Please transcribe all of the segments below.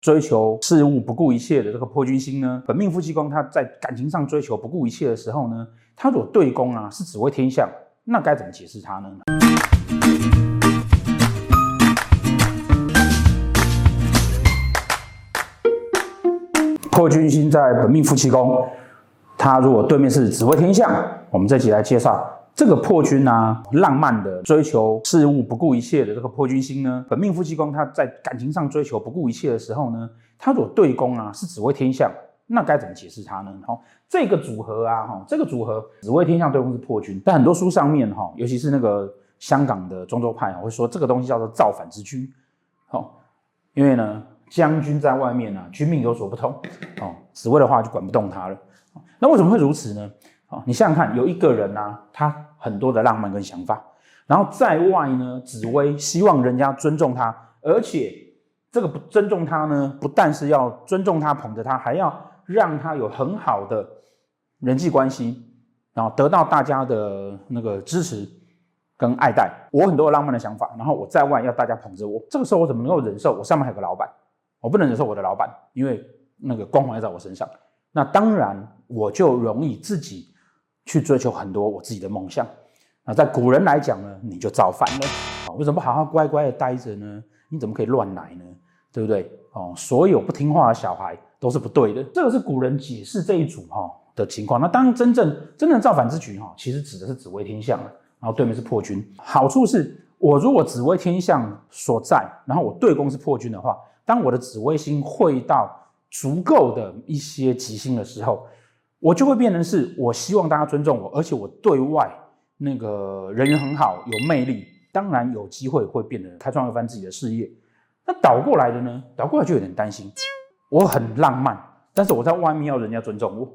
追求事物不顾一切的这个破军星呢，本命夫妻宫他在感情上追求不顾一切的时候呢，他如果对宫啊是紫微天相，那该怎么解释它呢？破军星在本命夫妻宫，他如果对面是紫微天相，我们这集来介绍。这个破军啊，浪漫的追求事物不顾一切的这个破军星呢，本命夫妻宫他在感情上追求不顾一切的时候呢，他如果对宫啊是紫微天相，那该怎么解释它呢？好，这个组合啊，哈，这个组合紫微天相对宫是破军，但很多书上面哈，尤其是那个香港的中州派啊会说这个东西叫做造反之居，好，因为呢将军在外面啊，军命有所不通，哦，紫微的话就管不动他了，那为什么会如此呢？啊，你想想看，有一个人啊，他很多的浪漫跟想法，然后在外呢，紫薇希望人家尊重他，而且这个不尊重他呢，不但是要尊重他、捧着他，还要让他有很好的人际关系，然后得到大家的那个支持跟爱戴。我很多浪漫的想法，然后我在外要大家捧着我，这个时候我怎么能够忍受？我上面还有个老板，我不能忍受我的老板，因为那个光环在我身上。那当然，我就容易自己。去追求很多我自己的梦想，那在古人来讲呢，你就造反了啊！为什么不好好乖乖的待着呢？你怎么可以乱来呢？对不对？哦，所有不听话的小孩都是不对的。这个是古人解释这一组哈的情况。那当然，真正真正造反之局哈，其实指的是紫微天相，然后对面是破军。好处是我如果紫微天相所在，然后我对宫是破军的话，当我的紫微星会到足够的一些吉星的时候。我就会变成是，我希望大家尊重我，而且我对外那个人缘很好，有魅力，当然有机会会变得开创一番自己的事业。那倒过来的呢？倒过来就有点担心。我很浪漫，但是我在外面要人家尊重我，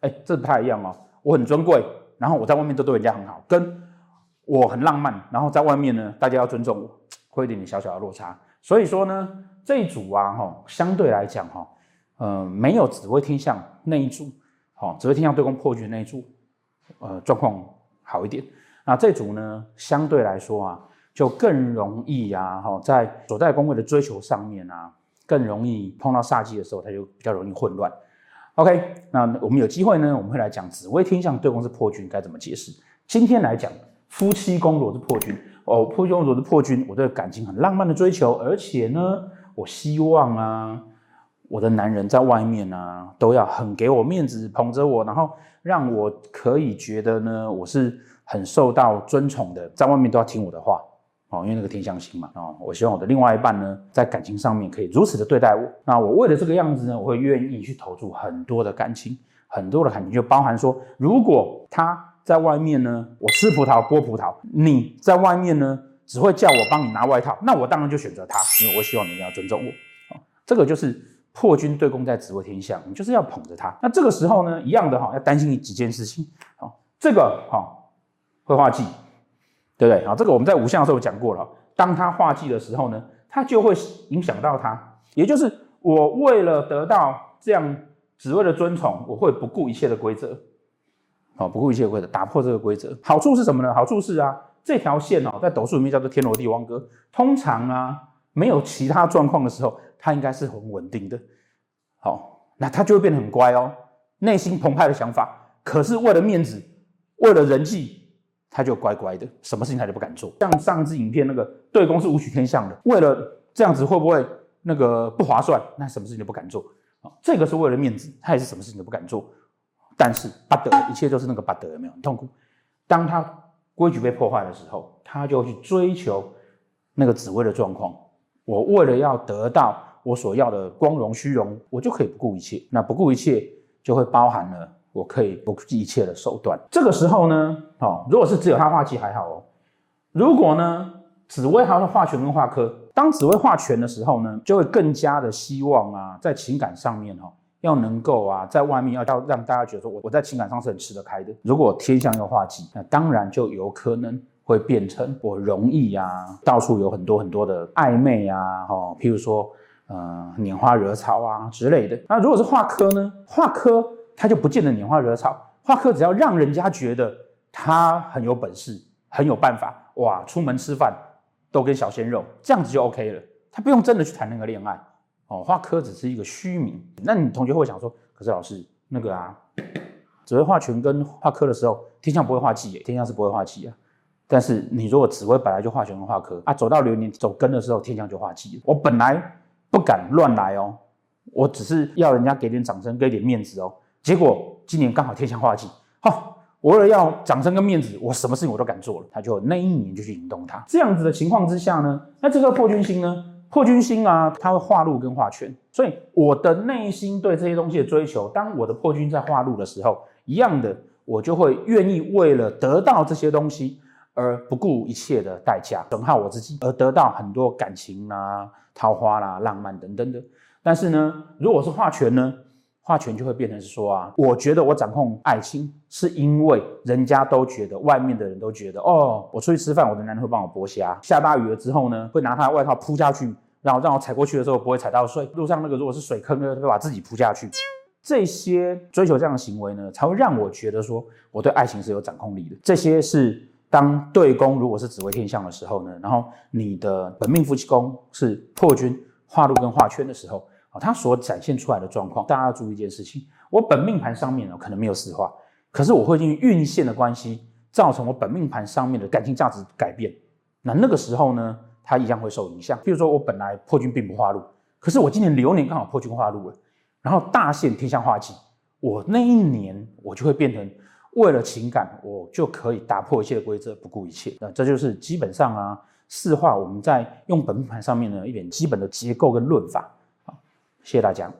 哎，这不太一样哦。我很尊贵，然后我在外面都对人家很好，跟我很浪漫，然后在外面呢，大家要尊重我，会有点点小小的落差。所以说呢，这一组啊，哈，相对来讲哈，呃，没有紫微天相那一组。哦，紫微天相对宫破军那一组，呃，状况好一点。那这组呢，相对来说啊，就更容易啊，哈，在所在宫位的追求上面啊，更容易碰到煞气的时候，它就比较容易混乱。OK，那我们有机会呢，我们会来讲紫微天相对宫是破军该怎么解释。今天来讲夫妻宫如果是破军，哦，夫妻宫如果是破军，我对感情很浪漫的追求，而且呢，我希望啊。我的男人在外面呢、都要很给我面子，捧着我，然后让我可以觉得呢，我是很受到尊崇的，在外面都要听我的话哦，因为那个天相星嘛哦，我希望我的另外一半呢，在感情上面可以如此的对待我。那我为了这个样子呢，我会愿意去投注很多的感情，很多的感情就包含说，如果他在外面呢，我吃葡萄剥葡萄，你在外面呢，只会叫我帮你拿外套，那我当然就选择他，因为我希望你一定要尊重我。这个就是。破军对宫在紫微天相，你就是要捧着他。那这个时候呢，一样的哈，要担心几件事情。好，这个哈会化忌，对不对？好，这个我们在五相的时候讲过了。当他化忌的时候呢，他就会影响到他。也就是我为了得到这样紫微的尊崇，我会不顾一切的规则，好，不顾一切的规则，打破这个规则。好处是什么呢？好处是啊，这条线哦，在斗数里面叫做天罗地网格。通常啊，没有其他状况的时候。他应该是很稳定的，好，那他就会变得很乖哦，内心澎湃的想法，可是为了面子，为了人际，他就乖乖的，什么事情他就不敢做。像上支影片那个对宫是武曲天相的，为了这样子会不会那个不划算？那什么事情都不敢做啊？这个是为了面子，他也是什么事情都不敢做。但是巴德，一切都是那个巴德，有没有很痛苦？当他规矩被破坏的时候，他就去追求那个紫微的状况。我为了要得到。我所要的光荣虚荣，我就可以不顾一切。那不顾一切，就会包含了我可以不计一切的手段。这个时候呢，哦，如果是只有他化忌还好哦。如果呢，紫微还有化权跟化科，当紫微化权的时候呢，就会更加的希望啊，在情感上面哈，要能够啊，在外面要要让大家觉得说我我在情感上是很吃得开的。如果天象又化忌，那当然就有可能。会变成我容易啊，到处有很多很多的暧昧啊，哦，譬如说。呃，拈花惹草啊之类的。那如果是化科呢？化科他就不见得拈花惹草。化科只要让人家觉得他很有本事，很有办法，哇，出门吃饭都跟小鲜肉，这样子就 OK 了。他不用真的去谈那个恋爱，哦，化科只是一个虚名。那你同学会想说，可是老师那个啊，只会化权跟画科的时候，天象不会化忌耶，天象是不会化忌啊。但是你如果只会本来就化权跟化科啊，走到流年走根的时候，天象就化忌。我本来不敢乱来哦，我只是要人家给点掌声，给点面子哦。结果今年刚好天象化忌，好，我为了要掌声跟面子，我什么事情我都敢做了。他就那一年就去引动他。这样子的情况之下呢，那这个破军星呢？破军星啊，它会化禄跟化权，所以我的内心对这些东西的追求，当我的破军在化禄的时候，一样的，我就会愿意为了得到这些东西而不顾一切的代价，损耗我自己，而得到很多感情啊、桃花啦、浪漫等等的。但是呢，如果是化权呢，化权就会变成是说啊，我觉得我掌控爱情，是因为人家都觉得，外面的人都觉得，哦，我出去吃饭，我的男人会帮我剥虾，下大雨了之后呢，会拿他的外套铺下去。然后让我踩过去的时候不会踩到水，路上那个如果是水坑呢，他会把自己扑下去。这些追求这样的行为呢，才会让我觉得说我对爱情是有掌控力的。这些是当对宫如果是紫微天相的时候呢，然后你的本命夫妻宫是破军化禄跟化圈的时候啊，它所展现出来的状况，大家要注意一件事情：我本命盘上面呢可能没有四化，可是我会因为运线的关系，造成我本命盘上面的感情价值改变。那那个时候呢？它一样会受影响。比如说，我本来破军并不化禄，可是我今年流年刚好破军化禄了，然后大限天象化忌，我那一年我就会变成为了情感，我就可以打破一切规则，不顾一切。那这就是基本上啊，四化我们在用本命盘上面的一点基本的结构跟论法。好，谢谢大家。